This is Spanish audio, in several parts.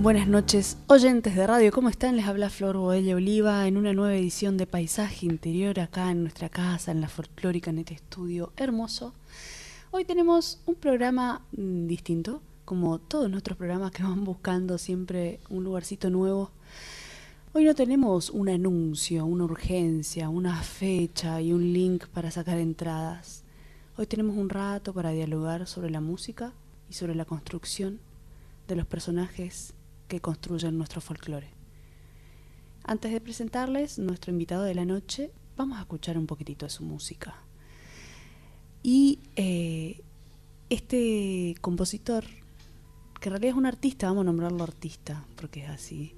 Buenas noches, oyentes de radio, ¿cómo están? Les habla Flor Boella Oliva en una nueva edición de Paisaje Interior acá en nuestra casa, en la folclórica, en este estudio hermoso. Hoy tenemos un programa mm, distinto, como todos nuestros programas que van buscando siempre un lugarcito nuevo. Hoy no tenemos un anuncio, una urgencia, una fecha y un link para sacar entradas. Hoy tenemos un rato para dialogar sobre la música y sobre la construcción de los personajes que construyen nuestro folclore. Antes de presentarles nuestro invitado de la noche, vamos a escuchar un poquitito de su música. Y eh, este compositor, que en realidad es un artista, vamos a nombrarlo artista, porque es así.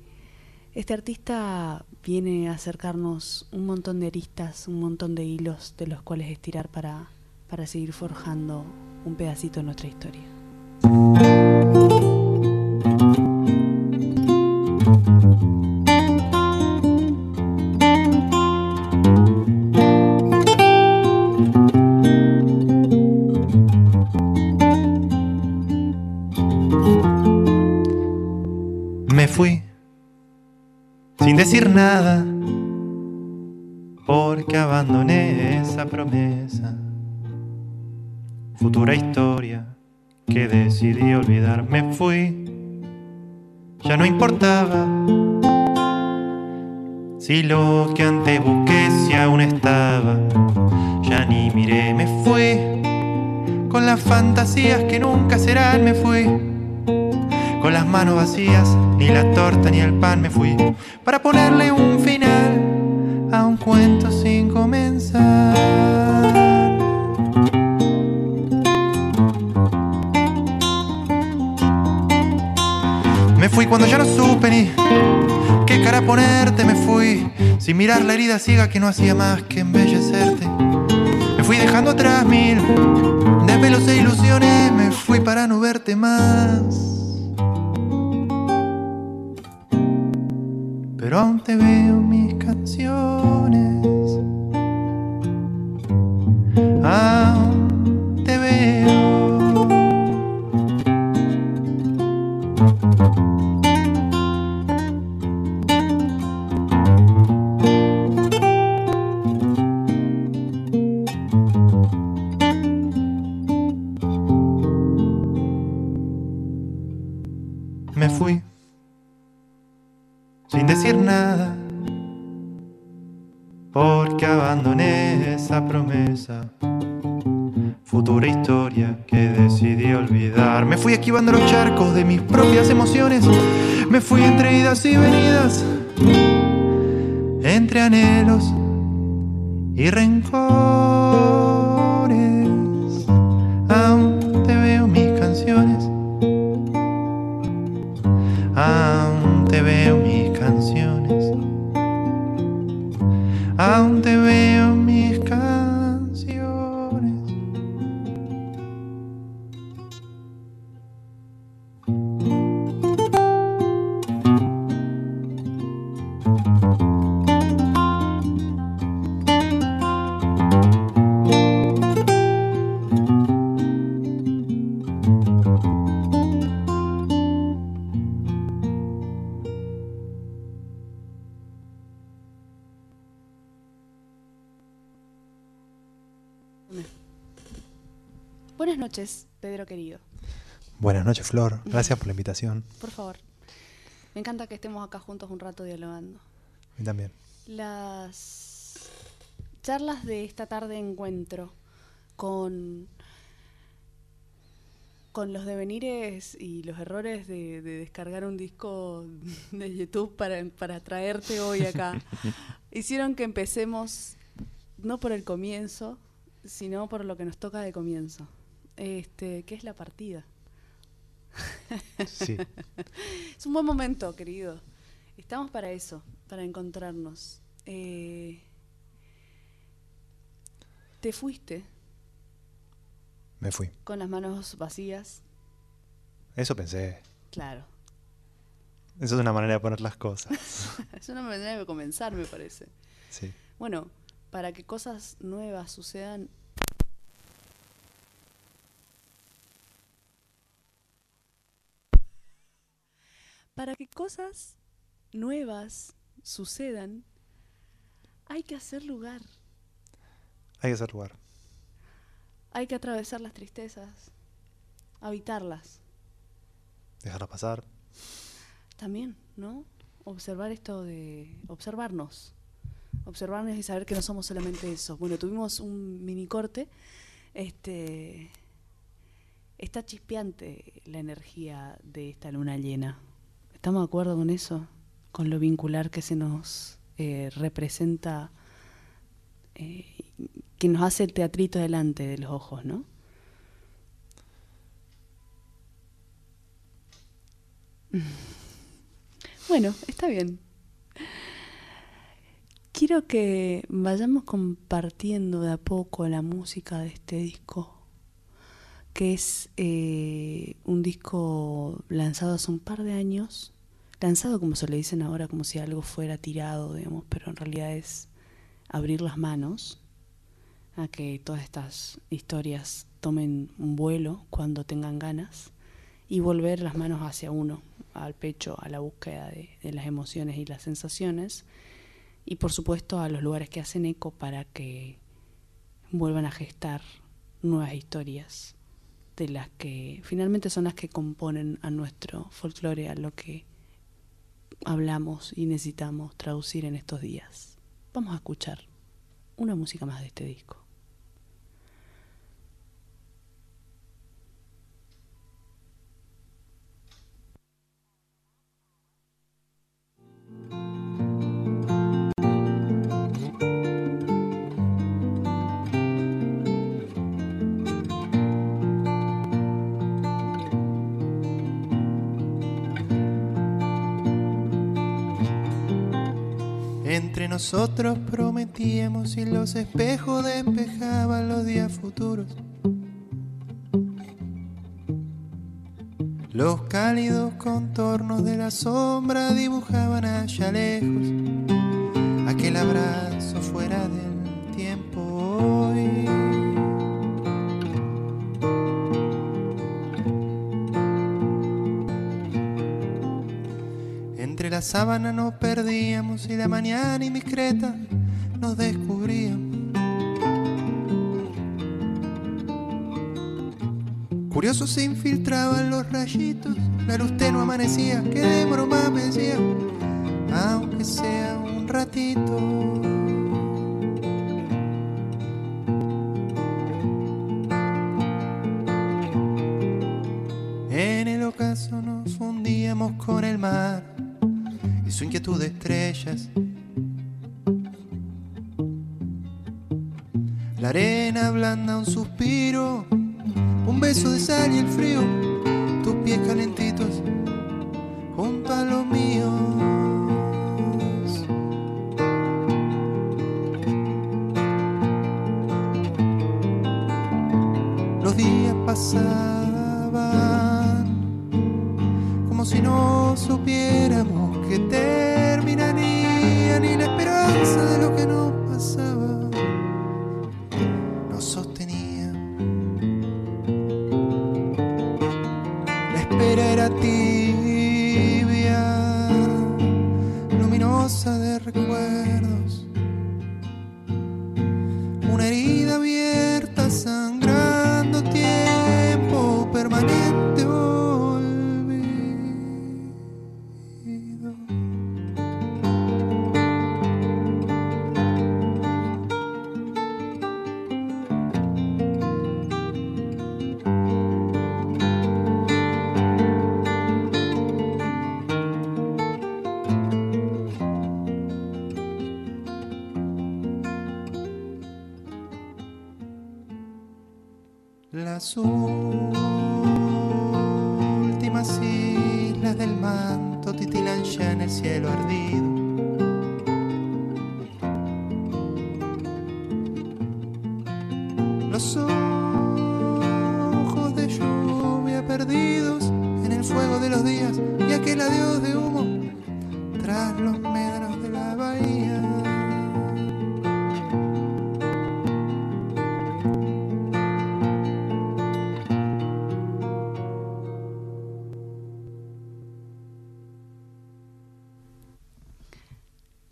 Este artista viene a acercarnos un montón de aristas, un montón de hilos de los cuales estirar para, para seguir forjando un pedacito de nuestra historia. Me fui sin decir nada porque abandoné esa promesa. Futura historia que decidí olvidar. Me fui, ya no importaba si lo que antes busqué si aún estaba. Ya ni miré, me fui con las fantasías que nunca serán. Me fui con las manos vacías, ni la torta ni el pan me fui para ponerle un final a un cuento sin comenzar. Fui cuando ya no supe ni qué cara ponerte, me fui sin mirar la herida ciega que no hacía más que embellecerte. Me fui dejando atrás mil desvelos e ilusiones, me fui para no verte más. pero aún te veo mis canciones. Futura historia que decidí olvidar. Me fui esquivando los charcos de mis propias emociones. Me fui entre idas y venidas, entre anhelos y rencores. Buenas noches, Flor. Gracias por la invitación. Por favor. Me encanta que estemos acá juntos un rato dialogando. A mí también. Las charlas de esta tarde de encuentro con, con los devenires y los errores de, de descargar un disco de YouTube para, para traerte hoy acá hicieron que empecemos no por el comienzo, sino por lo que nos toca de comienzo, este, que es la partida. Sí. Es un buen momento, querido. Estamos para eso, para encontrarnos. Eh, Te fuiste Me fui. con las manos vacías. Eso pensé. Claro. Eso es una manera de poner las cosas. Es una manera de comenzar, me parece. Sí. Bueno, para que cosas nuevas sucedan. Para que cosas nuevas sucedan, hay que hacer lugar. Hay que hacer lugar. Hay que atravesar las tristezas, habitarlas. Dejarlas pasar. También, ¿no? Observar esto de. observarnos. Observarnos y saber que no somos solamente eso. Bueno, tuvimos un mini corte. Este. Está chispeante la energía de esta luna llena. ¿Estamos de acuerdo con eso? Con lo vincular que se nos eh, representa. eh, que nos hace el teatrito delante de los ojos, ¿no? Bueno, está bien. Quiero que vayamos compartiendo de a poco la música de este disco, que es eh, un disco lanzado hace un par de años, lanzado como se le dicen ahora, como si algo fuera tirado, digamos, pero en realidad es abrir las manos a que todas estas historias tomen un vuelo cuando tengan ganas y volver las manos hacia uno, al pecho, a la búsqueda de, de las emociones y las sensaciones y por supuesto a los lugares que hacen eco para que vuelvan a gestar nuevas historias de las que finalmente son las que componen a nuestro folclore, a lo que hablamos y necesitamos traducir en estos días. Vamos a escuchar una música más de este disco. Nosotros prometíamos y los espejos despejaban los días futuros. Los cálidos contornos de la sombra dibujaban allá lejos aquel abrazo sábana nos perdíamos y la mañana indiscreta nos descubría. Curioso se infiltraban los rayitos, la luz tenue amanecía, que de broma me decía, aunque sea un ratito.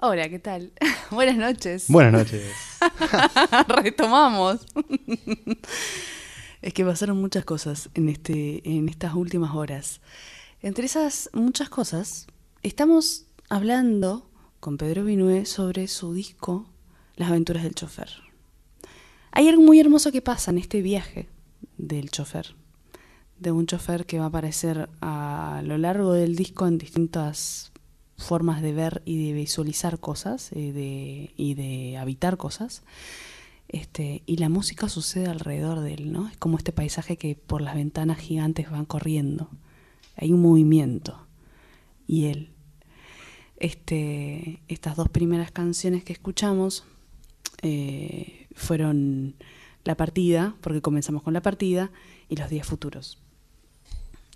Hola, ¿qué tal? Buenas noches. Buenas noches. Retomamos. es que pasaron muchas cosas en, este, en estas últimas horas. Entre esas muchas cosas, estamos hablando con Pedro Vinué sobre su disco Las aventuras del chofer. Hay algo muy hermoso que pasa en este viaje del chofer, de un chofer que va a aparecer a lo largo del disco en distintas formas de ver y de visualizar cosas y de, y de habitar cosas. Este, y la música sucede alrededor de él, ¿no? Es como este paisaje que por las ventanas gigantes van corriendo. Hay un movimiento. Y él. Este, estas dos primeras canciones que escuchamos eh, fueron La partida, porque comenzamos con la partida, y los días futuros.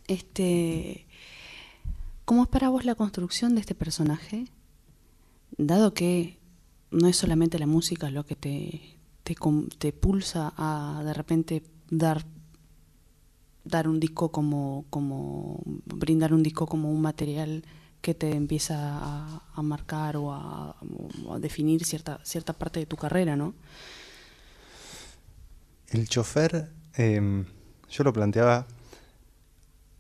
Este, ¿Cómo es para vos la construcción de este personaje? Dado que no es solamente la música lo que te, te, pulsa a de repente dar dar un disco como, como brindar un disco como un material que te empieza a, marcar o a, definir cierta, cierta parte de tu carrera, ¿no? El chofer, em, yo lo planteaba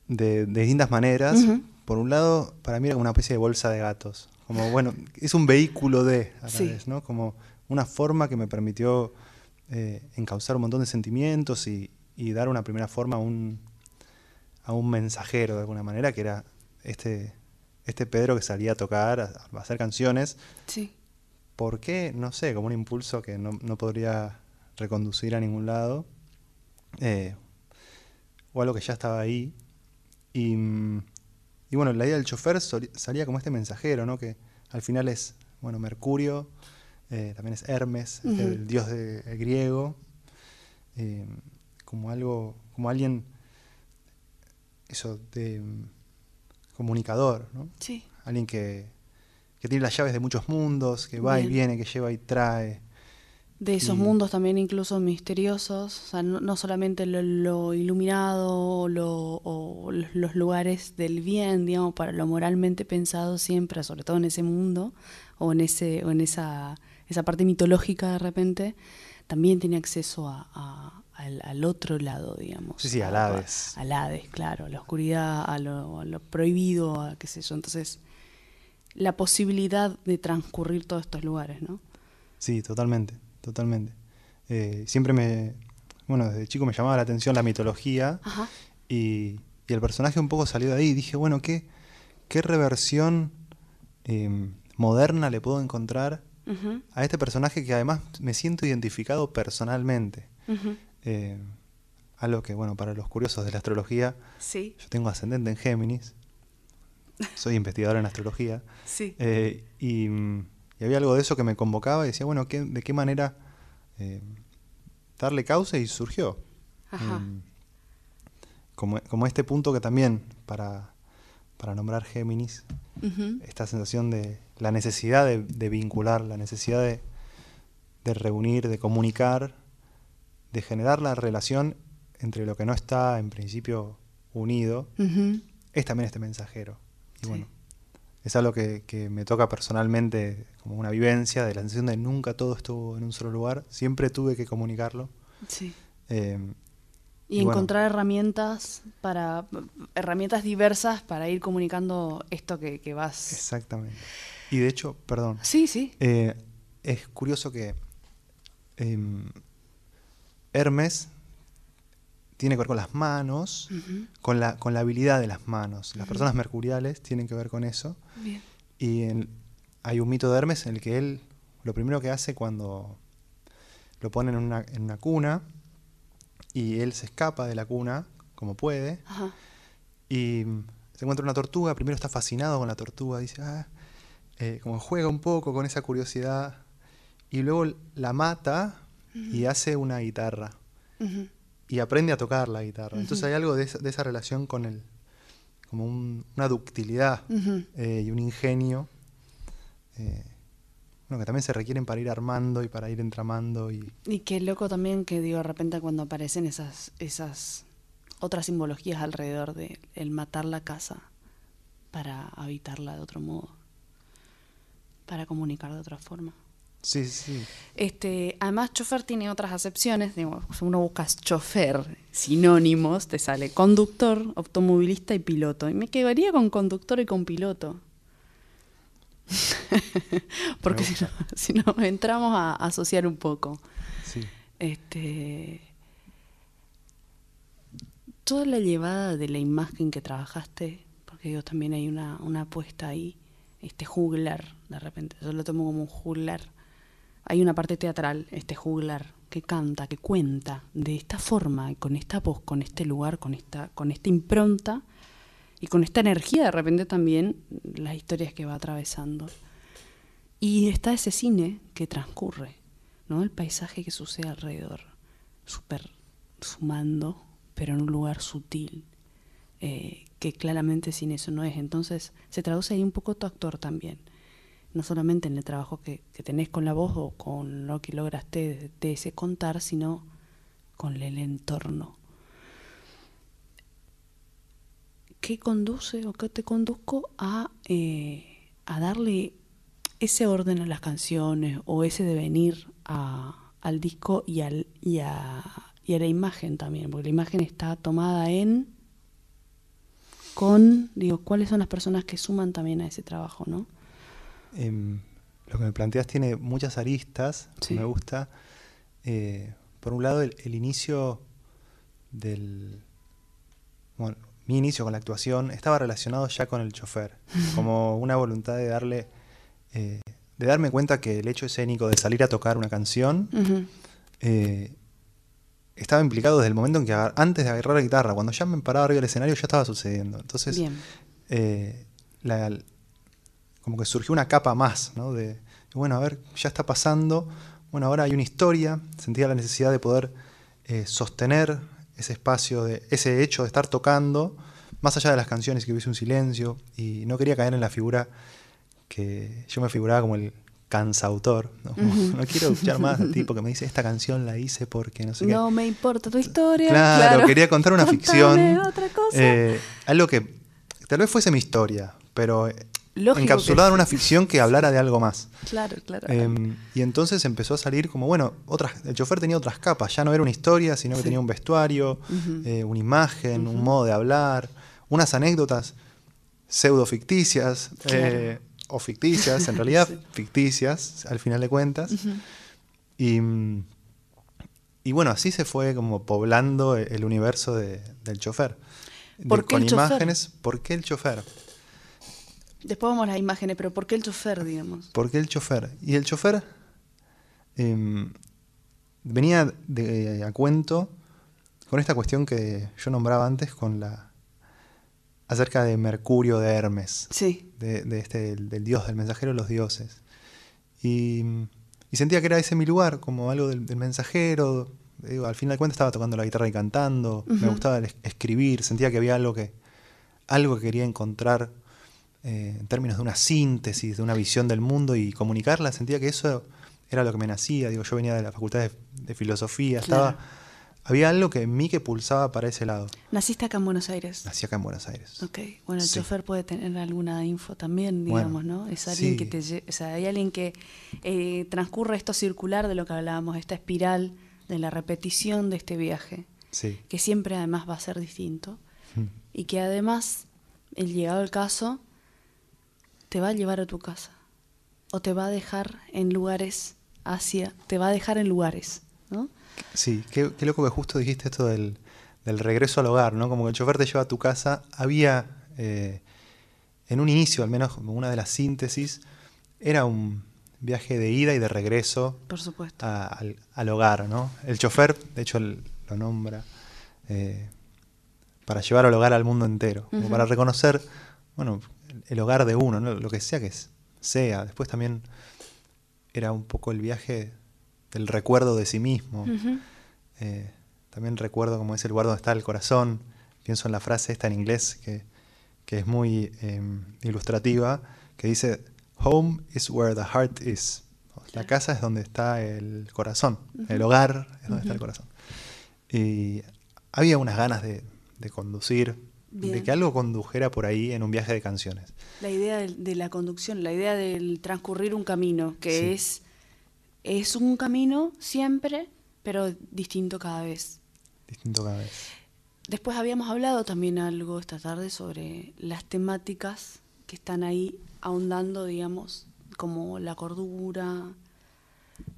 de, distintas maneras, por un lado, para mí era como una especie de bolsa de gatos. Como, bueno, es un vehículo de, a la vez, ¿no? Como una forma que me permitió eh, encauzar un montón de sentimientos y, dar una primera forma a un, a un mensajero, de alguna manera, que era este, este Pedro que salía a tocar, a, hacer canciones. Sí. ¿Por qué? No sé, como un impulso que no, podría reconducir a ningún lado. Eh, o algo que ya estaba ahí. Y mm, y bueno, la idea del chofer salía como este mensajero, ¿no? Que al final es, bueno, Mercurio, eh, también es Hermes, el dios de, griego, eh, como algo, como alguien, eso, de mm, comunicador, ¿no? Sí. Alguien que, que tiene las llaves de muchos mundos, que va y viene, que lleva y trae de esos mundos también incluso misteriosos, o sea, no, solamente lo, iluminado lo, o los lugares del bien, digamos, para lo moralmente pensado siempre, sobre todo en ese mundo o en ese o en esa esa parte mitológica de repente, también tiene acceso a, al, otro lado, digamos. Sí, sí, al Hades. Al Hades, claro, a la oscuridad, a lo, a lo prohibido, a qué sé yo. Entonces, la posibilidad de transcurrir todos estos lugares, ¿no? Sí, totalmente totalmente. Eh, siempre me, bueno, desde chico me llamaba la atención la mitología Y, el personaje un poco salió de ahí. Dije, bueno, ¿qué, qué reversión em, moderna le puedo encontrar a este personaje que además me siento identificado personalmente? Eh, algo que, bueno, para los curiosos de la astrología, yo tengo ascendente en Géminis, soy investigador en astrología, eh, y y había algo de eso que me convocaba y decía, bueno, ¿de qué manera eh, darle causa? Y surgió. Em, como, este punto que también, para, nombrar Géminis, esta sensación de la necesidad de, vincular, la necesidad de, reunir, de comunicar, de generar la relación entre lo que no está en principio unido, es también este mensajero. Y bueno, es algo que, me toca personalmente como una vivencia de la sensación de nunca todo estuvo en un solo lugar, siempre tuve que comunicarlo. Sí. Eh, y, encontrar herramientas para herramientas diversas para ir comunicando esto que, vas. Exactamente. Y de hecho, perdón. Sí, sí. Eh, es curioso que em, Hermes tiene que ver con las manos, con, la, con la habilidad de las manos. Las personas mercuriales tienen que ver con eso. Y hay un mito de Hermes en el que él lo primero que hace cuando lo ponen en una, en una cuna y él se escapa de la cuna como puede y se encuentra una tortuga, primero está fascinado con la tortuga, dice, ah, eh, como juega un poco con esa curiosidad y luego la mata y hace una guitarra y aprende a tocar la guitarra. Entonces hay algo de esa, relación con el, como una ductilidad eh, y un ingenio. Eh, que también se requieren para ir armando y para ir entramando. Y, y qué loco también que digo de repente cuando aparecen esas, esas otras simbologías alrededor de el matar la casa para habitarla de otro modo, para comunicar de otra forma. Sí, sí. Este, además, chofer tiene otras acepciones. Digo, si uno busca chofer, sinónimos, te sale conductor, automovilista y piloto. Y me quedaría con conductor y con piloto. Porque si no, entramos a, asociar un poco. Sí. Este, toda la llevada de la imagen que trabajaste, porque digo, también hay una, una apuesta ahí, este juglar, de repente, yo lo tomo como un juglar hay una parte teatral, este juglar, que canta, que cuenta de esta forma, con esta voz, con este lugar, con esta, con impronta y con esta energía de repente también las historias que va atravesando. Y está ese cine que transcurre, ¿no? El paisaje que sucede alrededor, súper sumando, pero en un lugar sutil, eh, que claramente sin eso no es. Entonces se traduce ahí un poco tu actor también no solamente en el trabajo que, tenés con la voz o con lo que lograste de, ese contar, sino con el entorno. ¿Qué conduce o qué te conduzco a, eh, a darle ese orden a las canciones o ese devenir a, al disco y, al, y, a, y a la imagen también? Porque la imagen está tomada en con, digo, cuáles son las personas que suman también a ese trabajo, ¿no? Em, lo que me planteas tiene muchas aristas, me gusta. Eh, por un lado, el, inicio del... Bueno, mi inicio con la actuación estaba relacionado ya con el chofer, como una voluntad de darle... Eh, de darme cuenta que el hecho escénico de salir a tocar una canción eh, estaba implicado desde el momento en que antes de agarrar la guitarra, cuando ya me paraba arriba del escenario ya estaba sucediendo. Entonces, la, como que surgió una capa más, ¿no? De, bueno, a ver, ya está pasando, bueno, ahora hay una historia, sentía la necesidad de poder eh, sostener ese espacio, de, ese hecho de estar tocando, más allá de las canciones, que hubiese un silencio, y no quería caer en la figura que yo me figuraba como el cansautor. No, no quiero escuchar más al tipo que me dice, esta canción la hice porque no sé qué. No me importa tu historia. Claro, quería contar una ficción. Otra cosa. Eh, algo que tal vez fuese mi historia, pero encapsulado en una ficción que hablara de algo más. Claro, claro. Em, y entonces empezó a salir como, bueno, otras, el chofer tenía otras capas, ya no era una historia, sino que tenía un vestuario, eh, una imagen, un modo de hablar, unas anécdotas pseudo ficticias, eh, o ficticias, en realidad ficticias, al final de cuentas. y, y, bueno, así se fue como poblando el universo del chofer. ¿Por con imágenes, ¿por qué el chofer? Después vamos a las imágenes, pero ¿por qué el chofer, digamos? ¿Por qué el chofer? Y el chofer em, venía de, a cuento con esta cuestión que yo nombraba antes con la acerca de Mercurio de Hermes, sí. de, este, del dios, del mensajero de los dioses. Y, sentía que era ese mi lugar, como algo del, mensajero. al final de cuentas estaba tocando la guitarra y cantando, me gustaba escribir, sentía que había algo que, algo que quería encontrar eh, en términos de una síntesis, de una visión del mundo y comunicarla, sentía que eso era lo que me nacía. Digo, yo venía de la facultad de, filosofía, estaba. Había algo que en mí que pulsaba para ese lado. ¿Naciste acá en Buenos Aires? Nací acá en Buenos Aires. Ok, bueno, el chofer puede tener alguna info también, digamos, ¿no? Es alguien que te, o sea, hay alguien que eh, transcurre esto circular de lo que hablábamos, esta espiral de la repetición de este viaje, sí. que siempre además va a ser distinto, hmm. y que además, el llegado al caso, te va a llevar a tu casa o te va a dejar en lugares hacia, te va a dejar en lugares, ¿no? Sí, qué, loco que justo dijiste esto del, regreso al hogar, ¿no? Como que el chofer te lleva a tu casa. Había, eh, en un inicio al menos, como una de las síntesis, era un viaje de ida y de regreso Por supuesto. al, hogar, ¿no? El chofer, de hecho, lo nombra eh, para llevar al hogar al mundo entero, como para reconocer, bueno, el hogar de uno, lo que sea que sea. Después también era un poco el viaje del recuerdo de sí mismo. Eh, también recuerdo como es el lugar donde está el corazón. Pienso en la frase esta en inglés que, que es muy em, ilustrativa, que dice, Home is where the heart is. La casa es donde está el corazón, el hogar es donde está el corazón. Y había unas ganas de, conducir, de que algo condujera por ahí en un viaje de canciones. La idea de, la conducción, la idea del transcurrir un camino, que es, es un camino siempre, pero distinto cada vez. Distinto cada vez. Después habíamos hablado también algo esta tarde sobre las temáticas que están ahí ahondando, digamos, como la cordura,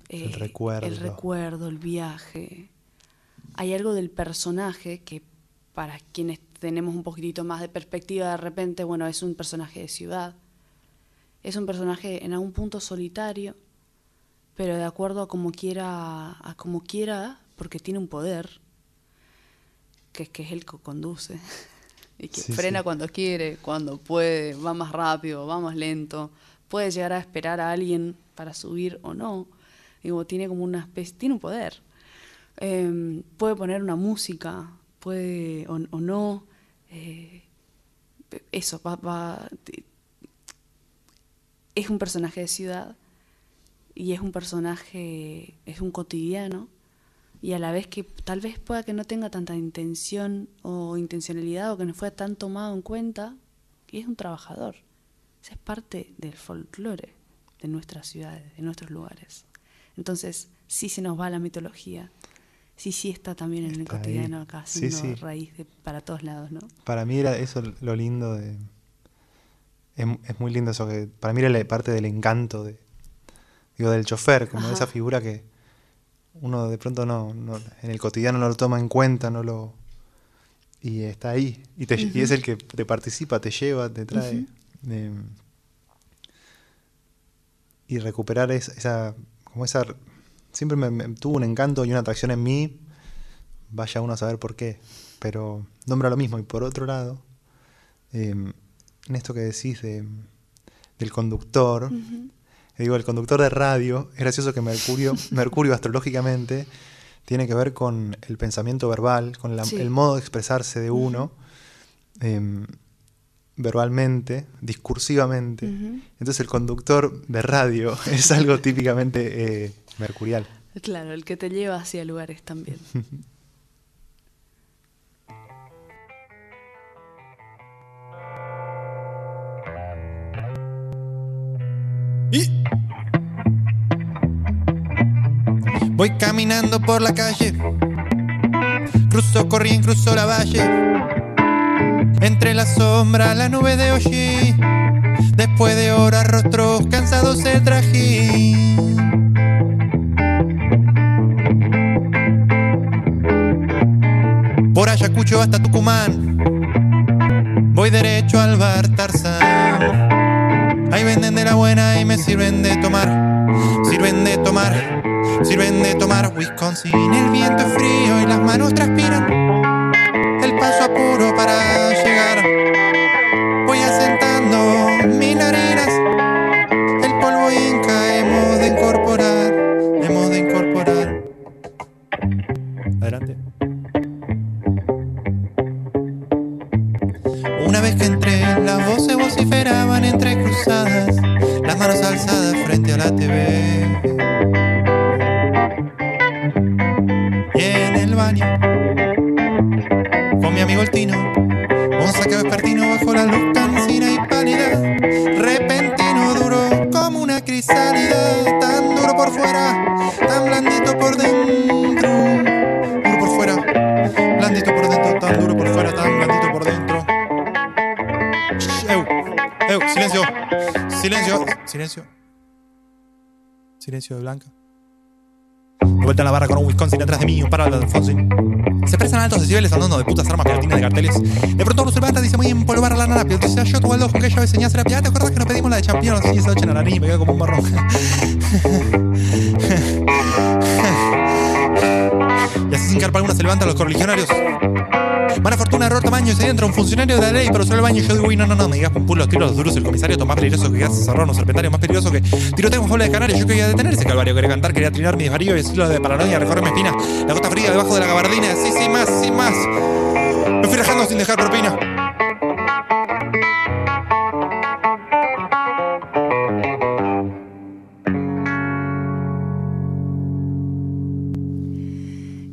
el, eh, recuerdo. el recuerdo, el viaje. Hay algo del personaje que para quienes tenemos un poquitito más de perspectiva de repente, bueno, es un personaje de ciudad. Es un personaje en algún punto solitario, pero de acuerdo a como quiera, a como quiera, porque tiene un poder, que, que es el que conduce, y que frena cuando quiere, cuando puede, va más rápido, va más lento, puede llegar a esperar a alguien para subir o no. Digo, tiene como una especie, tiene un poder. Em, puede poner una música, puede o, no. Eh, eso, va, es un personaje de ciudad y es un personaje, es un cotidiano y a la vez que tal vez pueda que no tenga tanta intención o intencionalidad o que no fue tan tomado en cuenta, y es un trabajador. es parte del folclore de nuestras ciudades, de nuestros lugares. Entonces, sí se nos va la mitología. Sí, sí está también en el cotidiano acá, siendo raíz para todos lados, ¿no? Para mí era eso lo lindo de... Es, muy lindo eso, que para mí era la parte del encanto de, digo, del chofer, como esa figura que uno de pronto no, en el cotidiano no lo toma en cuenta, no lo... Y está ahí, y, te, y es el que te participa, te lleva, te trae. y recuperar esa como esa, siempre me, tuvo un encanto y una atracción en mí, vaya uno a saber por qué, pero nombra lo mismo. Y por otro lado, em, en esto que decís de, del conductor, digo, el conductor de radio, es gracioso que Mercurio, Mercurio astrológicamente tiene que ver con el pensamiento verbal, con el modo de expresarse de uno. Em, verbalmente, discursivamente. Entonces el conductor de radio es algo típicamente eh, mercurial. Claro, el que te lleva hacia lugares también. y... Voy caminando por la calle, cruzo corriendo, cruzo la valle entre la sombra, la nube de Oshi. Después de horas, rostros cansados se trajín. Ayacucho hasta Tucumán. Voy derecho al bar Tarzán. Ahí venden de la buena y me sirven de tomar. Sirven de tomar. Sirven de tomar Wisconsin. El viento es frío y las manos transpiran el paso apuro para llegar. Voces vociferaban entre cruzadas, las manos alzadas frente a la TV. Y en el baño mi amigo el Tino. Un saqueo vespertino bajo la luz cansina y pálida. Repentino, duro como una crisálida. Tan duro por fuera, eu, silencio, silencio, silencio. Silencio de Blanca. De vuelta en la barra con un Wisconsin atrás de mí, un paro de Alfonsín. Se expresan altos decibeles andando de putas armas gelatinas de carteles. De pronto levanta y dice muy empolvar a la nana. Pero dice, yo tuve el con que llave señal serapia. ¿Te acuerdas que nos pedimos la de champiñones? Sí, esa noche en la nariz me quedo como un marrón. y así sin carpa alguna se levantan los correligionarios. Mala fortuna, error, tamaño, se entra un funcionario de la ley, pero solo el baño. Yo digo, uy, no, no, no, me digas con pulos, tiros duros, el comisario más peligroso que hace cerrón, un serpentario más peligroso que tiroteo en jaula de canario. Yo quería detener ese calvario, quería cantar, quería trinar mis varíos y estilo de paranoia, recorrer mi espina, la gota fría debajo de la gabardina, sí, sí, más, sí, más. Me fui rajando sin dejar propina.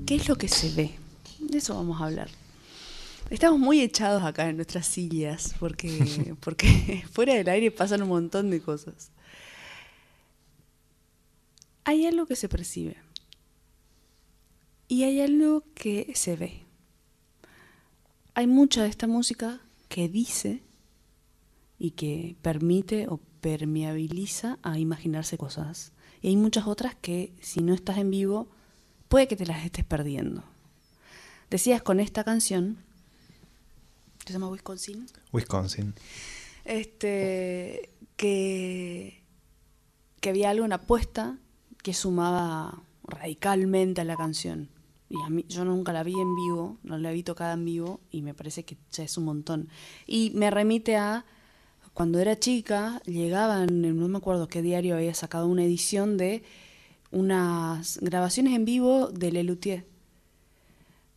¿Qué es lo que se ve? De eso vamos a hablar. Estamos muy echados acá en nuestras sillas porque, porque fuera del aire pasan un montón de cosas. Hay algo que se percibe y hay algo que se ve. Hay mucha de esta música que dice y que permite o permeabiliza a imaginarse cosas. Y hay muchas otras que si no estás en vivo, puede que te las estés perdiendo. Decías con esta canción, ¿se llama Wisconsin? Wisconsin. Este, que, que había algo, una apuesta que sumaba radicalmente a la canción. Y a mí, yo nunca la vi en vivo, no la vi tocada en vivo y me parece que ya es un montón. Y me remite a cuando era chica, llegaban, no me acuerdo qué diario había sacado una edición de unas grabaciones en vivo de Lelutier.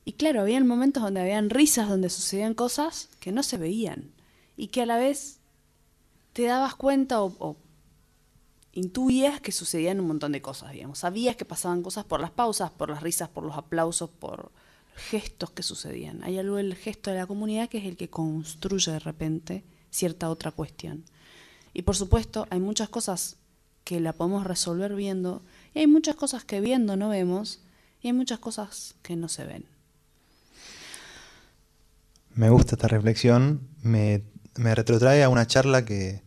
Y claro, había momentos donde habían risas, donde sucedían cosas que no se veían y que a la vez te dabas cuenta o, o intuías que sucedían un montón de cosas, digamos. Sabías que pasaban cosas por las pausas, por las risas, por los aplausos, por gestos que sucedían. Hay algo del gesto de la comunidad que es el que construye de repente cierta otra cuestión. Y por supuesto, hay muchas cosas que la podemos resolver viendo, y hay muchas cosas que viendo no vemos, y hay muchas cosas que no se ven. Me gusta esta reflexión, me, me retrotrae a una charla que,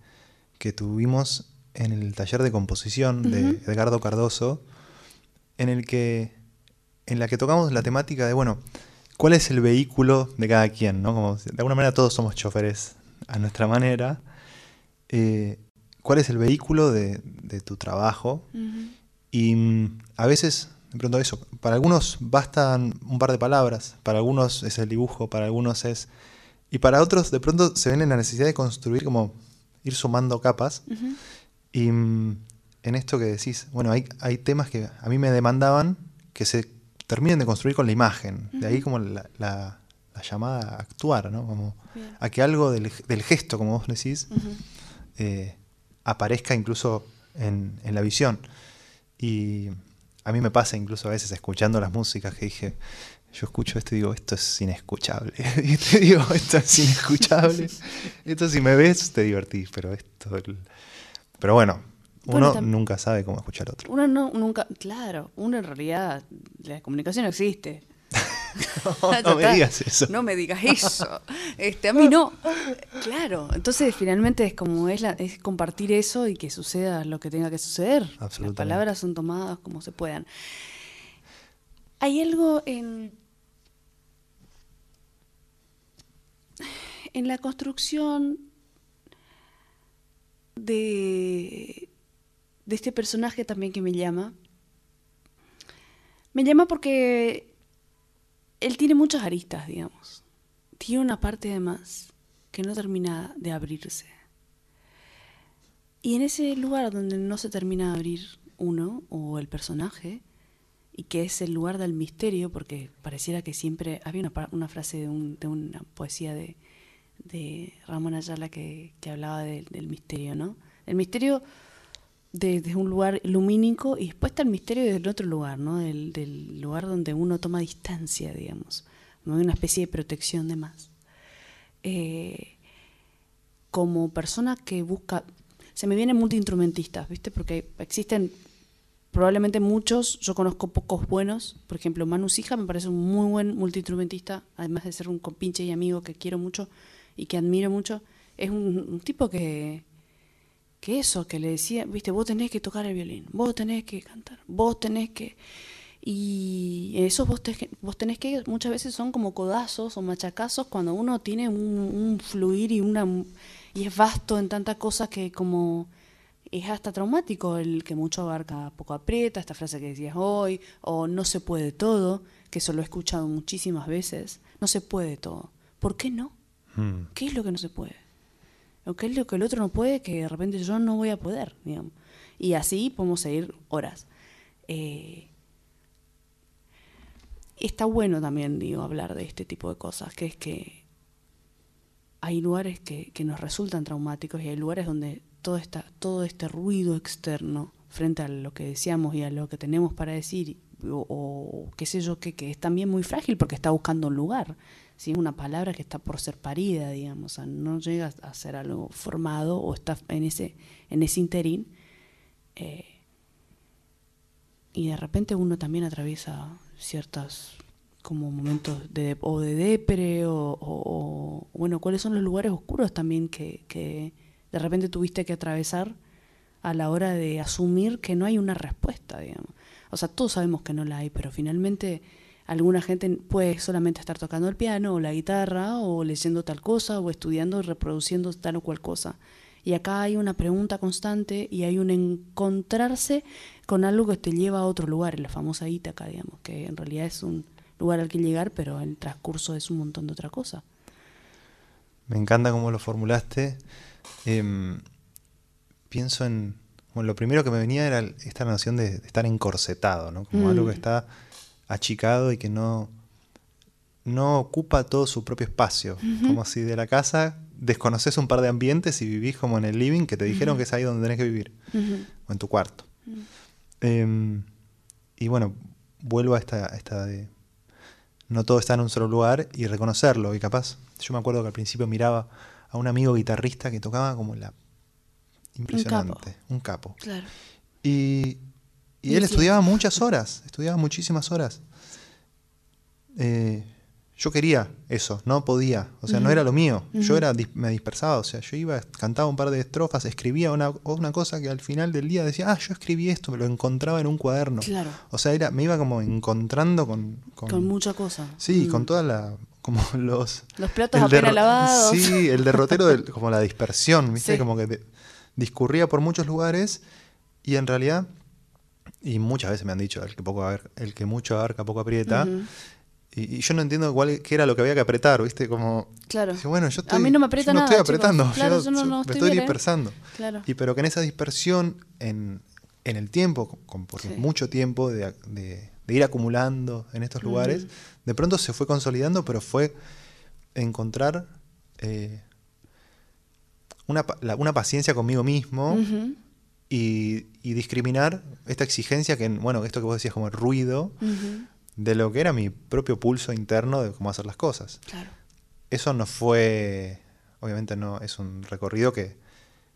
que, tuvimos en el taller de composición de Edgardo Cardoso, en el que en la que tocamos la temática de bueno, ¿cuál es el vehículo de cada quien? ¿no? Como, de alguna manera todos somos choferes a nuestra manera. Eh, ¿Cuál es el vehículo de, tu trabajo? Y mm, a veces, de pronto eso, para algunos bastan un par de palabras, para algunos es el dibujo, para algunos es... Y para otros de pronto se ven en la necesidad de construir como ir sumando capas. Y mm, en esto que decís, bueno, hay, hay temas que a mí me demandaban que se terminen de construir con la imagen. De ahí como la, la, llamada a actuar, ¿no? Como a que algo del, gesto, como vos decís, eh, aparezca incluso en, en, la visión. Y a mí me pasa incluso a veces escuchando las músicas que dije, yo escucho esto y digo, esto es inescuchable. y te digo, esto es inescuchable. esto si me ves te divertís, pero esto... Pero bueno, uno nunca sabe cómo escuchar a otro. Uno no, nunca, claro, uno en realidad, la comunicación no existe. no, me digas eso. No me digas eso. Este, a mí no. Claro, entonces finalmente es como es, la, es compartir eso y que suceda lo que tenga que suceder. Las palabras son tomadas como se puedan. Hay algo en en la construcción de, de este personaje también que me llama. Me llama porque él tiene muchas aristas, digamos. Tiene una parte de más que no termina de abrirse. Y en ese lugar donde no se termina de abrir uno o el personaje, y que es el lugar del misterio, porque pareciera que siempre había una, una frase de, un, de, una poesía de, de Ramón Ayala que, que hablaba del misterio, ¿no? El misterio desde un lugar lumínico y después está el misterio del otro lugar, ¿no? Del, lugar donde uno toma distancia, digamos. ¿no? Una especie de protección de más. Eh, como persona que busca... Se me vienen multiinstrumentistas, ¿viste? Porque existen probablemente muchos, yo conozco pocos buenos. Por ejemplo, Manu Sija me parece un muy buen multiinstrumentista, además de ser un compinche y amigo que quiero mucho y que admiro mucho. Es un tipo que que eso, que le decía, viste, vos tenés que tocar el violín, vos tenés que cantar, vos tenés que... Y eso vos, vos tenés que, muchas veces son como codazos o machacazos cuando uno tiene un, fluir y una y es vasto en tantas cosas que como es hasta traumático el que mucho abarca, poco aprieta, esta frase que decías hoy, o no se puede todo, que eso lo he escuchado muchísimas veces, no se puede todo. ¿Por qué no? Hmm. ¿Qué es lo que no se puede? O qué es lo que el otro no puede que de repente yo no voy a poder, digamos. Y así podemos seguir horas. Eh, está bueno también, digo, hablar de este tipo de cosas, que es que hay lugares que, que nos resultan traumáticos y hay lugares donde todo, esta, todo este ruido externo frente a lo que decíamos y a lo que tenemos para decir o, qué sé yo, que, que, es también muy frágil porque está buscando un lugar. ¿Sí? Una palabra que está por ser parida, digamos, no llega a ser algo formado o está en ese, en ese interín. Eh, y de repente uno también atraviesa ciertos como momentos de, o de depre o, bueno, cuáles son los lugares oscuros también que, que de repente tuviste que atravesar a la hora de asumir que no hay una respuesta, digamos. O sea, todos sabemos que no la hay, pero finalmente alguna gente puede solamente estar tocando el piano o la guitarra o leyendo tal cosa o estudiando y reproduciendo tal o cual cosa. Y acá hay una pregunta constante y hay un encontrarse con algo que te lleva a otro lugar, la famosa Ítaca, digamos, que en realidad es un lugar al que llegar, pero el transcurso es un montón de otra cosa. Me encanta cómo lo formulaste. Em, pienso en. Bueno, lo primero que me venía era esta noción de, estar encorsetado, ¿no? Como algo que mm. está achicado y que no, no ocupa todo su propio espacio. Como si de la casa desconoces un par de ambientes y vivís como en el living que te dijeron que es ahí donde tenés que vivir. O en tu cuarto. Em, y bueno, vuelvo a esta, esta de. No todo está en un solo lugar y reconocerlo. Y capaz, yo me acuerdo que al principio miraba a un amigo guitarrista que tocaba como la. Impresionante. Un capo. Claro. Y, y él estudiaba muchas horas, estudiaba muchísimas horas. Eh, yo quería eso, no podía, o sea, no era lo mío. Yo era me dispersaba, o sea, yo iba, cantaba un par de estrofas, escribía una, una, cosa que al final del día decía, ah, yo escribí esto, me lo encontraba en un cuaderno. Claro. O sea, era, me iba como encontrando con... Con, mucha cosa. Sí, con toda la... como los... Los platos apenas lavados. Sí, el derrotero, de, como la dispersión, ¿viste? Como que discurría por muchos lugares y en realidad, y muchas veces me han dicho, el que, poco, el que mucho abarca, poco aprieta. Y, yo no entiendo cuál, qué era lo que había que apretar, ¿viste? Como. Claro. bueno, yo estoy, a mí no me aprieta no estoy apretando, yo, me estoy, dispersando. Claro. Y pero que en esa dispersión, en, en el tiempo, con, por mucho tiempo de, de, ir acumulando en estos lugares, de pronto se fue consolidando, pero fue encontrar eh, una, una, paciencia conmigo mismo. Y, y, discriminar esta exigencia que, bueno, esto que vos decías como el ruido, de lo que era mi propio pulso interno de cómo hacer las cosas. Claro. Eso no fue, obviamente no, es un recorrido que,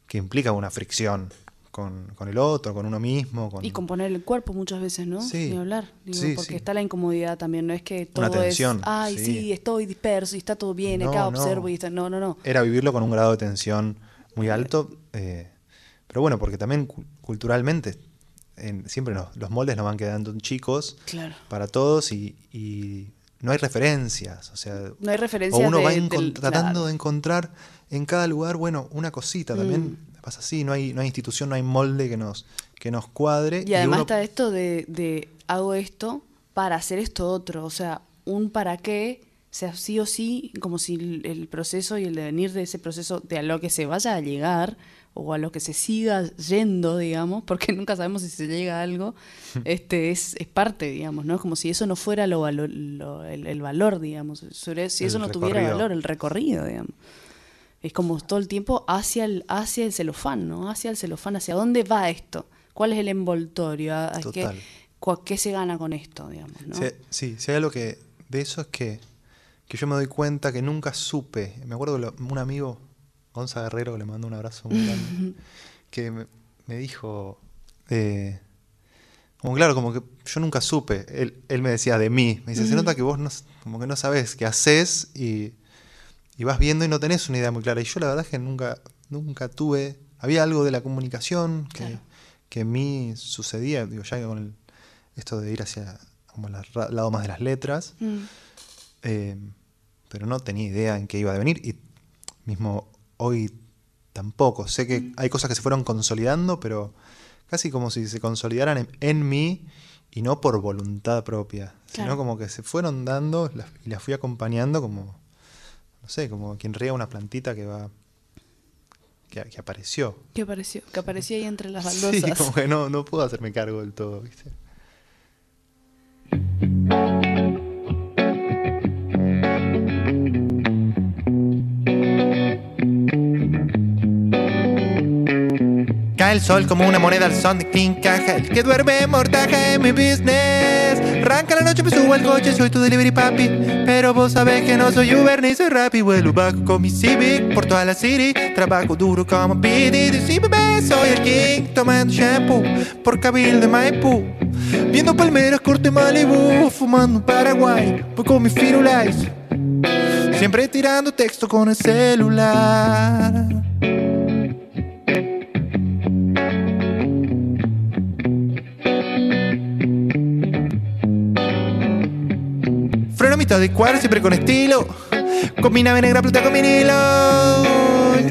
que implica una fricción con, con, el otro, con uno mismo. Con... Y componer el cuerpo muchas veces, ¿no? Sí. Ni hablar. porque está la incomodidad también, no es que todo una tensión, es, ay, sí. estoy disperso y está todo bien, acá observo y está... No, no, no. Era vivirlo con un grado de tensión muy alto, eh, pero bueno, porque también culturalmente siempre los moldes nos van quedando chicos para todos y, no hay referencias. O sea, no hay referencias. O uno va tratando de encontrar en cada lugar, bueno, una cosita. También mm. pasa así, no hay, no hay institución, no hay molde que nos, que nos cuadre. Y, además está esto de, de hago esto para hacer esto otro. O sea, un para qué sea sí o sí, como si el proceso y el devenir de ese proceso de a lo que se vaya a llegar o a lo que se siga yendo, digamos, porque nunca sabemos si se llega a algo, este es, es parte, digamos, ¿no? Como si eso no fuera lo, el, valor, digamos, si eso no tuviera valor, el recorrido, digamos. Es como todo el tiempo hacia el, hacia el celofán, ¿no? Hacia el celofán, hacia dónde va esto, cuál es el envoltorio, qué, qué, se gana con esto, digamos, ¿no? Sí, sí, hay algo que de eso es que, que yo me doy cuenta que nunca supe, me acuerdo que un amigo Gonza Guerrero, que le mando un abrazo muy grande, que me, dijo, eh, como claro, como que yo nunca supe, él, me decía de mí, me dice, se nota que vos no, como que no sabes qué haces y, vas viendo y no tenés una idea muy clara. Y yo la verdad es que nunca, nunca tuve, había algo de la comunicación que, que en mí sucedía, digo, ya con esto de ir hacia como el lado más de las letras, mm. eh, pero no tenía idea en qué iba a venir y mismo hoy tampoco. Sé que mm. hay cosas que se fueron consolidando, pero casi como si se consolidaran en, mí y no por voluntad propia, sino como que se fueron dando y las fui acompañando como, no sé, como quien riega una plantita que va... Que, apareció. Que apareció, que apareció ahí entre las baldosas. Sí, como que no, no puedo hacerme cargo del todo, ¿viste? El sol como una moneda al son de Caja. El que duerme mortaja en mi business. Arranca la noche, me subo al coche, soy tu delivery papi. Pero vos sabés que no soy Uber ni soy Rappi. Vuelo bajo con mi Civic por toda la city. Trabajo duro como Pidi. Si me ves, soy el king. Tomando shampoo por Cabildo de Maipú. Viendo palmeras, corte Malibu. Fumando Paraguay. Voy con mi Firulais. Siempre tirando texto con el celular. De siempre con estilo. Con mi nave negra plata con vinilo.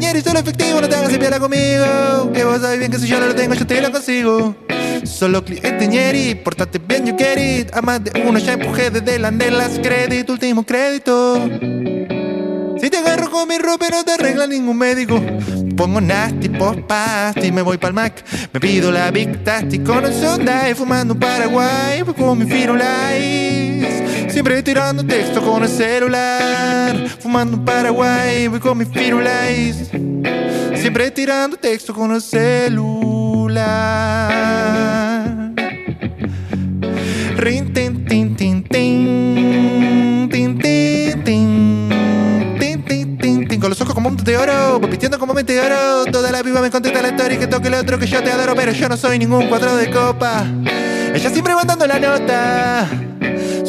Ñeri, solo efectivo, no te hagas piedra conmigo. Que vos sabés bien que si yo no lo tengo, yo te lo consigo. Solo cliente Ñeri, portate bien, you get it. A más de uno ya empujé desde la las crédito, último crédito. Si te agarro con mi ropa no te arregla ningún médico. Pongo nasty, post pasty, me voy pa'l Mac. Me pido la Big Tasty con el Sunday, fumando un Paraguay, con mi Firulais. Siempre tirando texto con el celular, fumando un Paraguay, voy con mi Firulais. Siempre tirando texto con el celular. Rin, tin, tin, tin, tin, Con los ojos como un de oro, voy pisteando como meteoro. Toda la viva me contesta la historia y que toque el otro que yo te adoro, pero yo no soy ningún cuadro de copa. Ella siempre va la nota.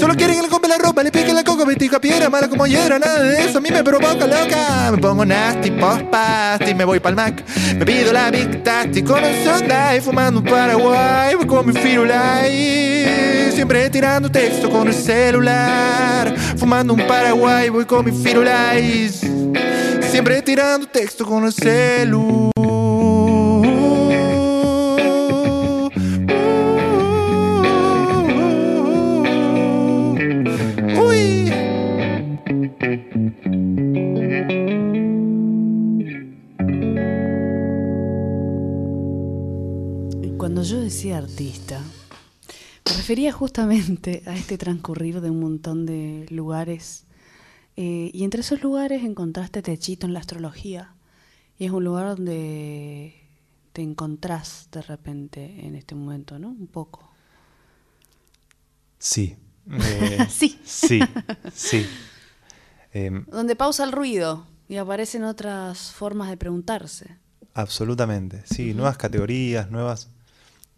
Solo quiere que le compre la ropa, le pique la coca, vestido a piedra, mala como hiedra, nada de eso a mí me provoca loca. Me pongo nasty, post pasty, me voy pa'l Mac. Me pido la Big Tasty con un Sunday, fumando un Paraguay, voy con mi Firulais. Siempre tirando texto con el celular, fumando un Paraguay, voy con mi Firulais. Siempre tirando texto con el celu. Decía artista, me refería justamente a este transcurrir de un montón de lugares. eh, y entre esos lugares encontraste Techito en la astrología. Y es un lugar donde te encontrás de repente en este momento, ¿no? Un poco. Sí. Eh, Sí. Sí, sí. Em, Donde pausa el ruido y aparecen otras formas de preguntarse. absolutamente. Sí, nuevas categorías, nuevas,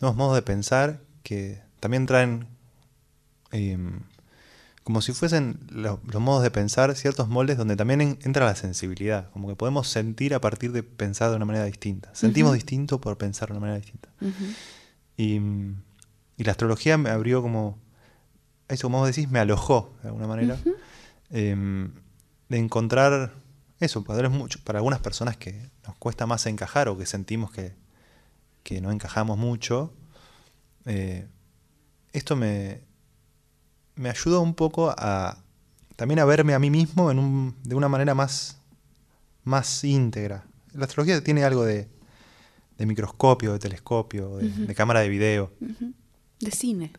nuevos modos de pensar que también traen, em, como si fuesen lo- los modos de pensar, ciertos moldes donde también en- entra la sensibilidad. Como que podemos sentir a partir de pensar de una manera distinta. Sentimos distinto por pensar de una manera distinta. Y, mm, y la astrología me abrió como, eso como vos decís, me alojó de alguna manera, em, de encontrar eso, para, mucho, para algunas personas que nos cuesta más encajar o que sentimos que, que no encajamos mucho, eh, esto me, me ayuda un poco a también a verme a mí mismo en un- de una manera más, más íntegra. La astrología tiene algo de, de microscopio, de telescopio, de, cámara de video. De cine.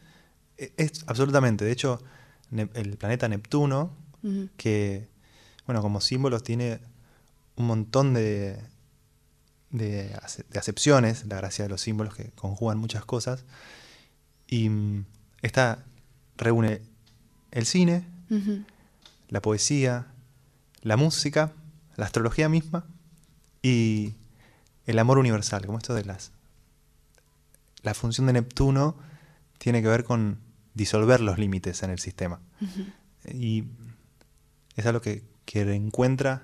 E- Es absolutamente. De hecho, Ne- el planeta Neptuno, que, bueno, como símbolos tiene un montón de, de, ace- de acepciones, la gracia de los símbolos que conjugan muchas cosas. Y mm, esta reúne el cine, la poesía, la música, la astrología misma y el amor universal, como esto de las... La función de Neptuno tiene que ver con disolver los límites en el sistema. Y es algo que, que encuentra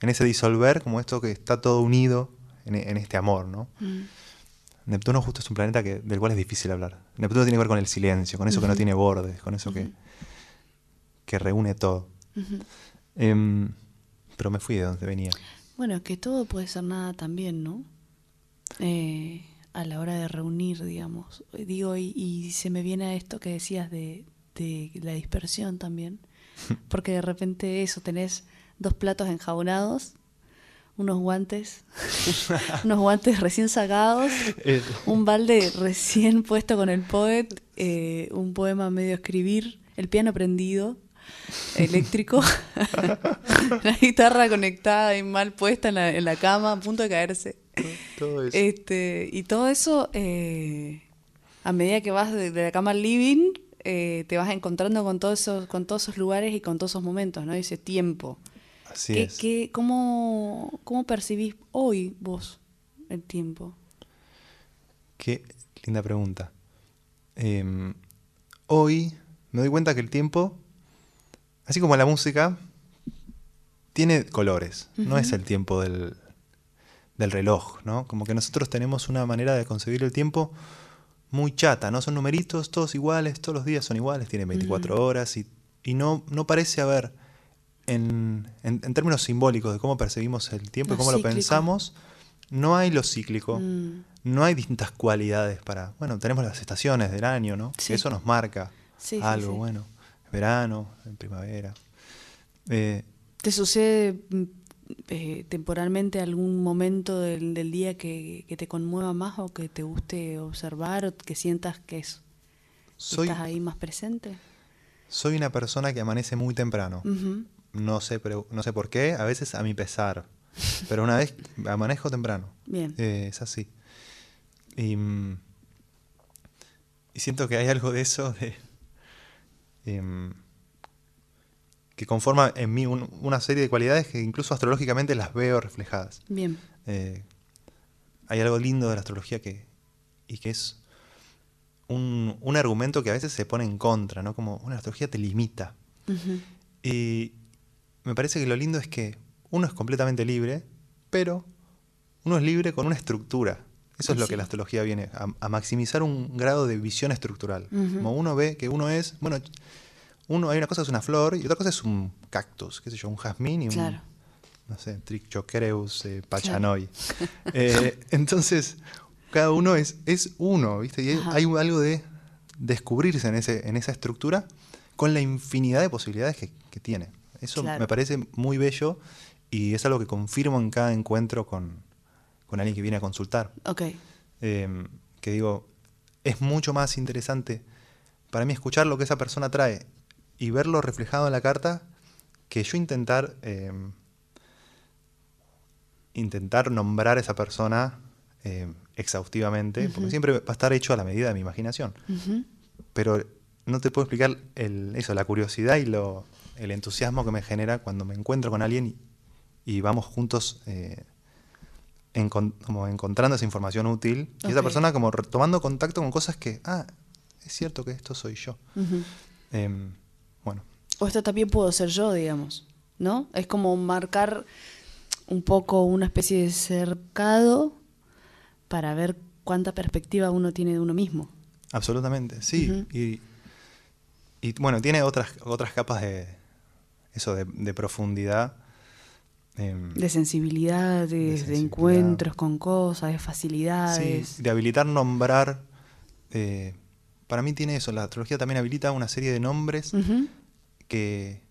en ese disolver como esto que está todo unido en, en este amor, ¿no? Mm. Neptuno justo es un planeta que, del cual es difícil hablar. Neptuno tiene que ver con el silencio, con eso que no tiene bordes, con eso que, que reúne todo. Em, pero me fui de donde venía. Bueno, que todo puede ser nada también, ¿no? Eh, a la hora de reunir, digamos. Digo, y, y se me viene a esto que decías de, de la dispersión también. Porque de repente eso, tenés dos platos enjabonados, unos guantes, unos guantes recién sacados, Eh, un balde recién puesto con el poet, eh, un poema medio escribir, el piano prendido, eléctrico, la guitarra conectada y mal puesta en la, en la cama, a punto de caerse. Todo eso. Este, y todo eso, eh, a medida que vas de, de la cama al living, eh, te vas encontrando con todos esos, con todos esos lugares y con todos esos momentos, ¿no? Ese tiempo. Así ¿Qué, es. qué- cómo, ¿Cómo percibís hoy vos el tiempo? Qué linda pregunta. Em, hoy me doy cuenta que el tiempo, así como la música, tiene colores. No es el tiempo del, del reloj, ¿no? Como que nosotros tenemos una manera de concebir el tiempo muy chata, ¿no? Son numeritos, todos iguales, todos los días son iguales, tienen 24 horas y, y no, no parece haber, en, en- en términos simbólicos de cómo percibimos el tiempo y cómo lo pensamos, no hay lo cíclico. Mm. No hay distintas cualidades para. Bueno, tenemos las estaciones del año, ¿no? Sí. Eso nos marca Sí, algo, sí. bueno. Verano, en primavera. Eh, ¿Te sucede mm, eh, temporalmente algún momento del, del día que, que te conmueva más o que te guste observar o que sientas que es, soy, estás ahí más presente? soy una persona que amanece muy temprano. Ujú. No sé, pero, no sé por qué, a veces a mi pesar. Pero una vez amanezco temprano. Bien. Eh, es así. Y, mm, y siento que hay algo de eso de, em, que conforma en mí un- una serie de cualidades que incluso astrológicamente las veo reflejadas. Bien. Eh, hay algo lindo de la astrología que, y que es un, un argumento que a veces se pone en contra, ¿no? Como una astrología te limita. Y me parece que lo lindo es que uno es completamente libre, pero uno es libre con una estructura. Eso es lo que la astrología viene, a, a maximizar un grado de visión estructural. Como uno ve que uno es, bueno, uno hay una cosa es una flor y otra cosa es un cactus, qué sé yo, un jazmín y un, Claro. no sé, Trichocereus eh, pachanoi. Eh, entonces, cada uno es, es uno, ¿viste? Y hay- Ajá. hay algo de descubrirse en, ese, en esa estructura con la infinidad de posibilidades que, que tiene. Eso Claro. me parece muy bello y es algo que confirmo en cada encuentro con, con alguien que viene a consultar. Ok. Eh, que digo, es mucho más interesante para mí escuchar lo que esa persona trae y verlo reflejado en la carta que yo intentar eh, intentar nombrar a esa persona eh, exhaustivamente, porque siempre va a estar hecho a la medida de mi imaginación. Pero no te puedo explicar el, eso, la curiosidad y lo, el entusiasmo que me genera cuando me encuentro con alguien y, y vamos juntos eh, como encontrando esa información útil. Y esa persona como tomando contacto con cosas que, ah, es cierto que esto soy yo. Em, bueno, O esto también puedo ser yo, digamos, ¿no? Es como marcar un poco una especie de cercado para ver cuánta perspectiva uno tiene de uno mismo. absolutamente, sí. Y, y, bueno, tiene otras, otras capas de eso, de, de profundidad. em, De sensibilidades, de, sensibilidad. encuentros con cosas, de Sí, facilidades. de habilitar nombrar. eh, para mí tiene eso, la astrología también habilita una serie de nombres que,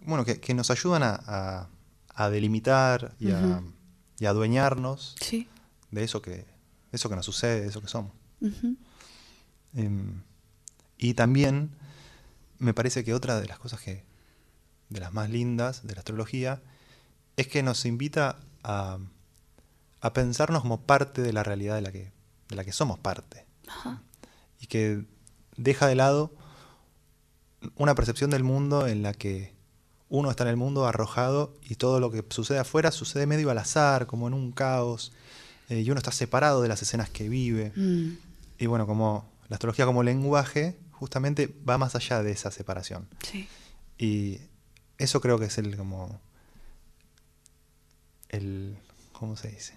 bueno, que, que nos ayudan a, a- a delimitar y, a, y a adueñarnos Sí. de eso que, eso que nos sucede, de eso que somos. Em, y también me parece que otra de las cosas que, de las más lindas de la astrología, es que nos invita a, a pensarnos como parte de la realidad de la que, de la que somos parte. Ajá. Y que deja de lado una percepción del mundo en la que uno está en el mundo arrojado y todo lo que sucede afuera sucede medio al azar, como en un caos, eh, y uno está separado de las escenas que vive. Mm. Y bueno, como la astrología como lenguaje justamente va más allá de esa separación. Sí. Y eso creo que es el como el ¿cómo se dice?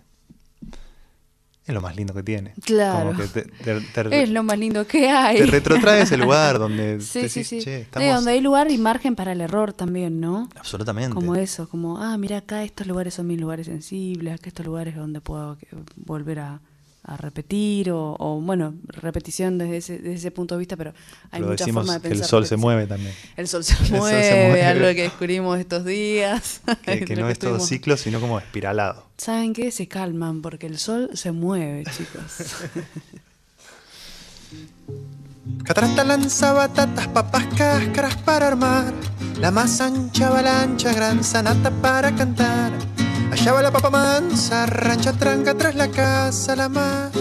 Es lo más lindo que tiene. Claro. Como que te, te- te- Es lo más lindo que hay. te retrotrae ese lugar donde Sí, decís, sí, sí. "Che, Sí, estamos-" donde hay lugar y margen para el error también, ¿no? Absolutamente. Como eso, como, ah, mira, acá estos lugares son mis lugares sensibles, acá estos lugares donde puedo volver a, a repetir, o, o, bueno, repetición desde ese, desde ese punto de vista, pero hay Lo muchas formas de que pensar. el sol se mueve también. El sol se sol se mueve, mueve. algo que descubrimos estos días. Que, que no es todo ciclo, sino como espiralado. ¿Saben qué? Se calman, porque el sol se mueve, chicos. Catarata lanza batatas, papas, cáscaras para armar. La más ancha avalancha, gran sanata para cantar. Allá va la papa mansa, rancha tranca tras la casa, la mar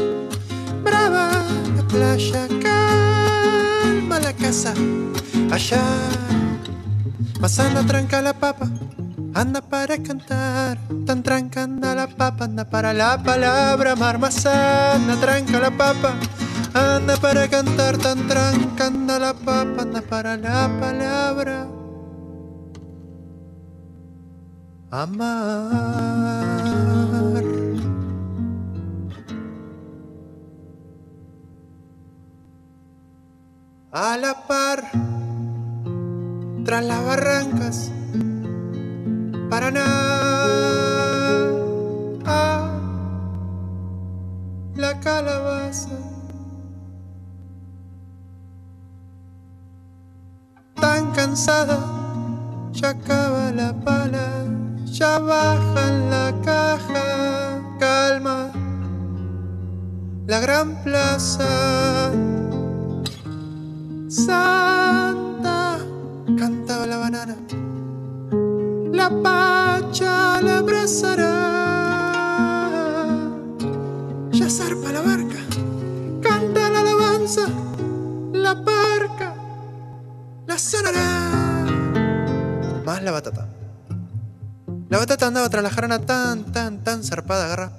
brava, la playa calma la casa. Allá, pasando tranca la papa, anda para cantar, tan tranca anda la papa, anda para la palabra, mar anda tranca la papa. Anda para cantar tan tranca, anda la papa, anda para la palabra. Amar. A la par, tras las barrancas, Paraná. La calabaza. tan cansada, ya acaba la pala, ya baja en la caja, calma, la gran plaza. Santa, cantaba la banana, la pacha la abrazará, ya zarpa la barca, canta la alabanza, la barca la sonará. Más la batata. La batata andaba tras la jarana tan, tan, tan zarpada, agarra.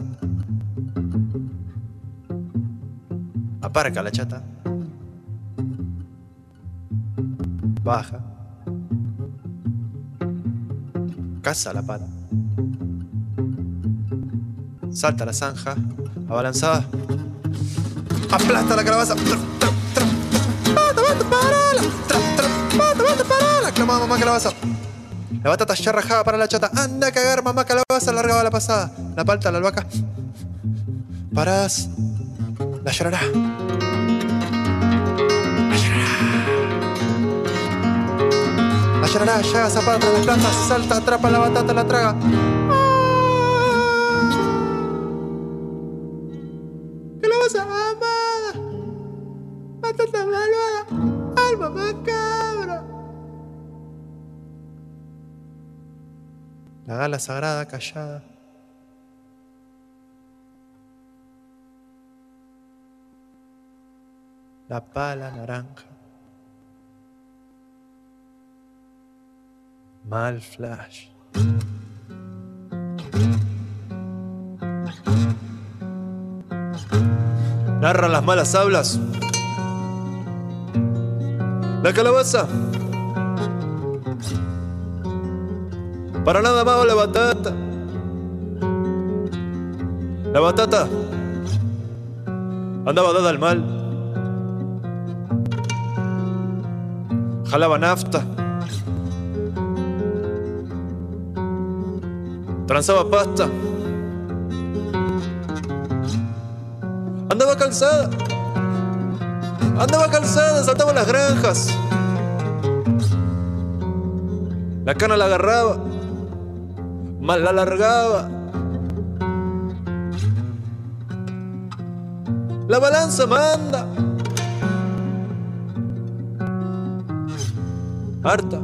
Aparca la chata. Baja. Caza la pala. Salta la zanja, abalanzada. Aplasta la calabaza. Clamaba mamá calabaza. La batata ya rajaba para la chata. Anda a cagar, mamá calabaza, largaba la pasada. La palta, la albahaca. Paradas. La llorará. La llorará. La llorará, llega zapata, las plantas, salta, atrapa la batata, la traga. La gala sagrada callada. La pala naranja. Mal flash. Narran las malas hablas. La calabaza. Para nada más la batata. La batata andaba dada al mal. Jalaba nafta. Transaba pasta. Andaba calzada. Andaba calzada, saltaba las granjas. La cana la agarraba, mal la alargaba. La balanza manda. Harta.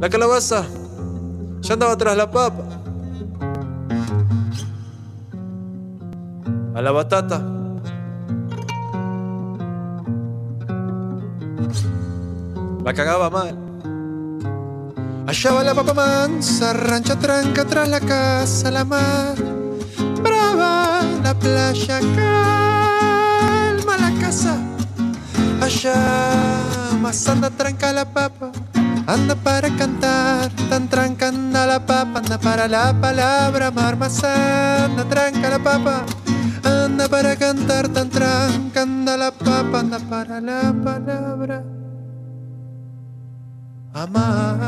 La calabaza ya andaba tras la papa. A la batata. La cagaba mal. Allá va la papa mansa, rancha tranca tras la casa, la mar. Brava, la playa calma la casa. Allá más anda tranca la papa, anda para cantar, tan tranca anda la papa, anda para la palabra, mar más anda tranca la papa. Anda para cantar tan tranca, anda la papa, anda para la palabra. Amar.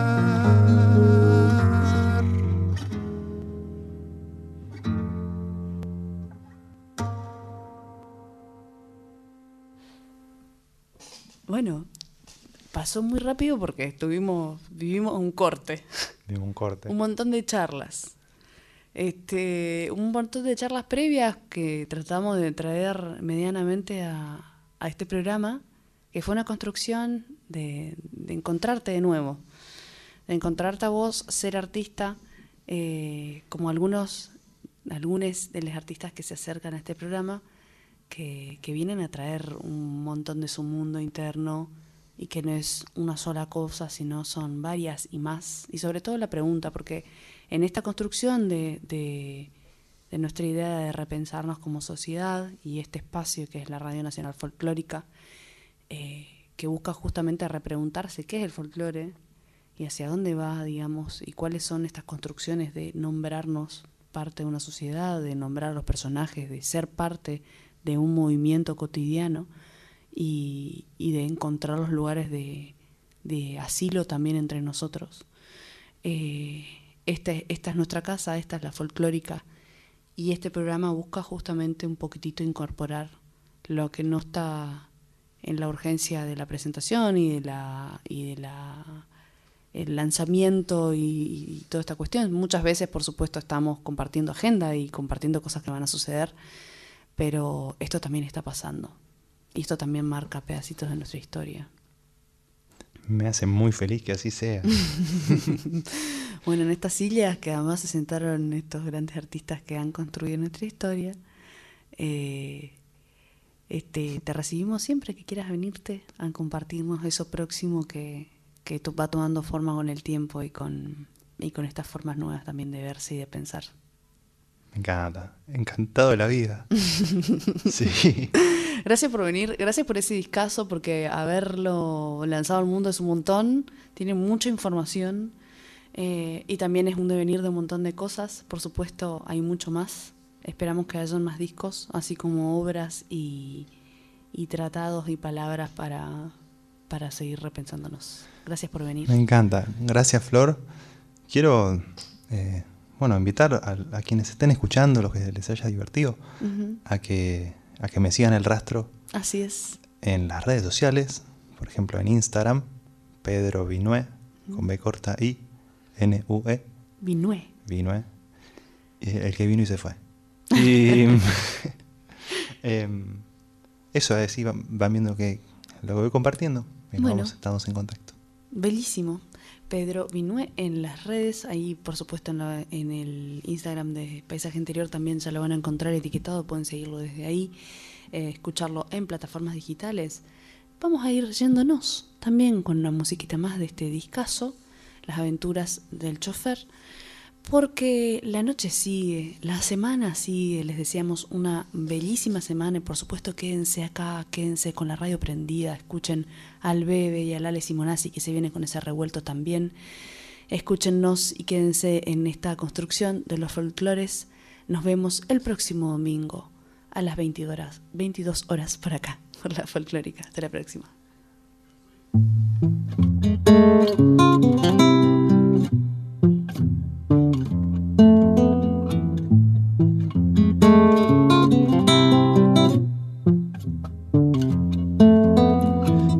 Bueno, pasó muy rápido porque estuvimos, vivimos un corte, Digo, un corte. un montón de charlas. Este, un montón de charlas previas que tratamos de traer medianamente a, a este programa, que fue una construcción de, encontrarte de nuevo, de encontrarte a vos, ser artista eh, como algunos, algunos de los artistas que se acercan a este programa, que, que vienen a traer un montón de su mundo interno y que no es una sola cosa, sino son varias y más. Y sobre todo la pregunta, porque en esta construcción de, de, nuestra idea de repensarnos como sociedad y este espacio que es la Radio Nacional Folclórica, eh, que busca justamente repreguntarse qué es el folclore y hacia dónde va, digamos, y cuáles son estas construcciones de nombrarnos parte de una sociedad, de nombrar a los personajes, de ser parte de un movimiento cotidiano y, de encontrar los lugares de, asilo también entre nosotros. Eh, este, esta es nuestra casa, esta es la folclórica, y este programa busca justamente un poquitito incorporar lo que no está en la urgencia de la presentación y de la y de la el lanzamiento y, y, toda esta cuestión. Muchas veces, por supuesto, estamos compartiendo agenda y compartiendo cosas que van a suceder, pero esto también está pasando. Y esto también marca pedacitos de nuestra historia. Me hace muy feliz que así sea. bueno, en estas sillas que además se sentaron estos grandes artistas que han construido nuestra historia, eh, este, te recibimos siempre que quieras venirte a compartirnos eso próximo que, que va tomando forma con el tiempo y con, y con estas formas nuevas también de verse y de pensar. Me encanta, encantado de la vida. sí. Gracias por venir, gracias por ese discazo, porque haberlo lanzado al mundo es un montón, tiene mucha información eh, y también es un devenir de un montón de cosas. Por supuesto, hay mucho más. Esperamos que haya más discos, así como obras y, tratados y palabras para, para seguir repensándonos. Gracias por venir. Me encanta. Gracias, Flor. Quiero eh, bueno, invitar a, quienes estén escuchando, los que les haya divertido, a, que, a que me sigan el rastro. Así es. En las redes sociales, por ejemplo en Instagram, Pedro Vinué, con B corta I, N-U-E. Vinué. Vinué. El que vino y se fue. Y em, eso es, van, viendo que lo voy compartiendo y vamos, estamos en contacto. Bellísimo. Pedro Vinué en las redes, ahí por supuesto en, el Instagram de Paisaje Interior también ya lo van a encontrar etiquetado, pueden seguirlo desde ahí, eh, escucharlo en plataformas digitales. Vamos a ir yéndonos también con una musiquita más de este discazo, Las aventuras del chofer. Porque la noche sigue, la semana sigue, les deseamos una bellísima semana y por supuesto quédense acá, quédense con la radio prendida, escuchen al Bebe y al Ale Simonazzi que se viene con ese revuelto también. Escúchennos y quédense en esta construcción de los folclores. Nos vemos el próximo domingo a las 22 horas, 22 horas por acá, por la folclórica. Hasta la próxima.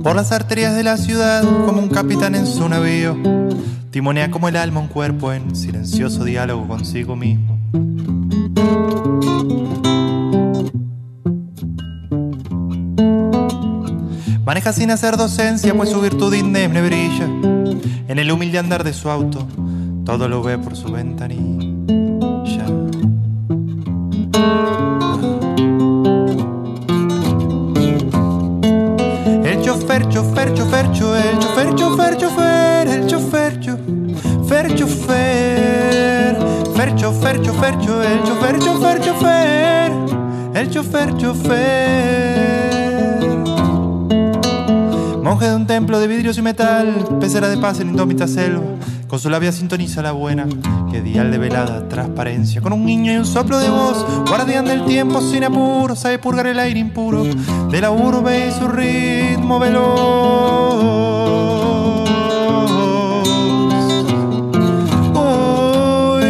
Por las arterias de la ciudad como un capitán en su navío. Timonea como el alma un cuerpo en silencioso diálogo consigo mismo. Maneja sin hacer docencia, pues su virtud indemne brilla. En el humilde andar de su auto, todo lo ve por su ventanilla. Chofer, chofer, chofer, chofer, chofer, chofer, chofer, el chofer, chofer, chofer, fer, chofer, chofer, el chofer, chofer, chofer, el chofer, chofer. Monje de un templo de vidrios y metal, pecera de paz en indómita selva con su labia sintoniza la buena, que dial de velada transparencia. Con un niño y un soplo de voz, guardián del tiempo sin apuro, sabe purgar el aire impuro de la urbe y su ritmo veloz. Uy,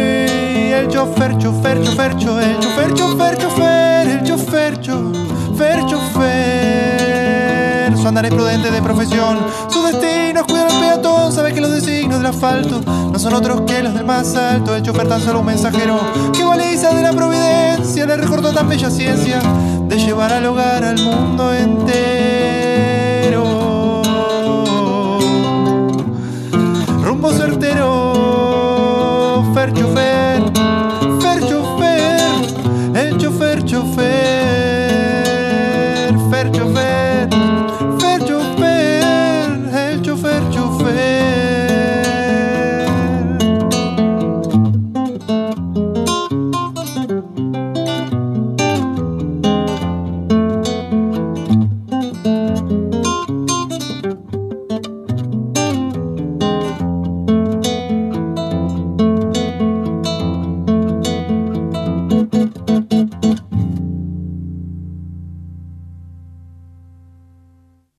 el chofer, chofer, chofer, chofer, el chofer, chofer, chofer, el chofer, chofer, chofer. Su andar es prudente de profesión, su destino es cuidar al peatón, sabe que los designios del asfalto no son otros que los del más alto. El chofer tan solo un mensajero que igualiza de la providencia le recordó tan bella ciencia de llevar al hogar al mundo entero.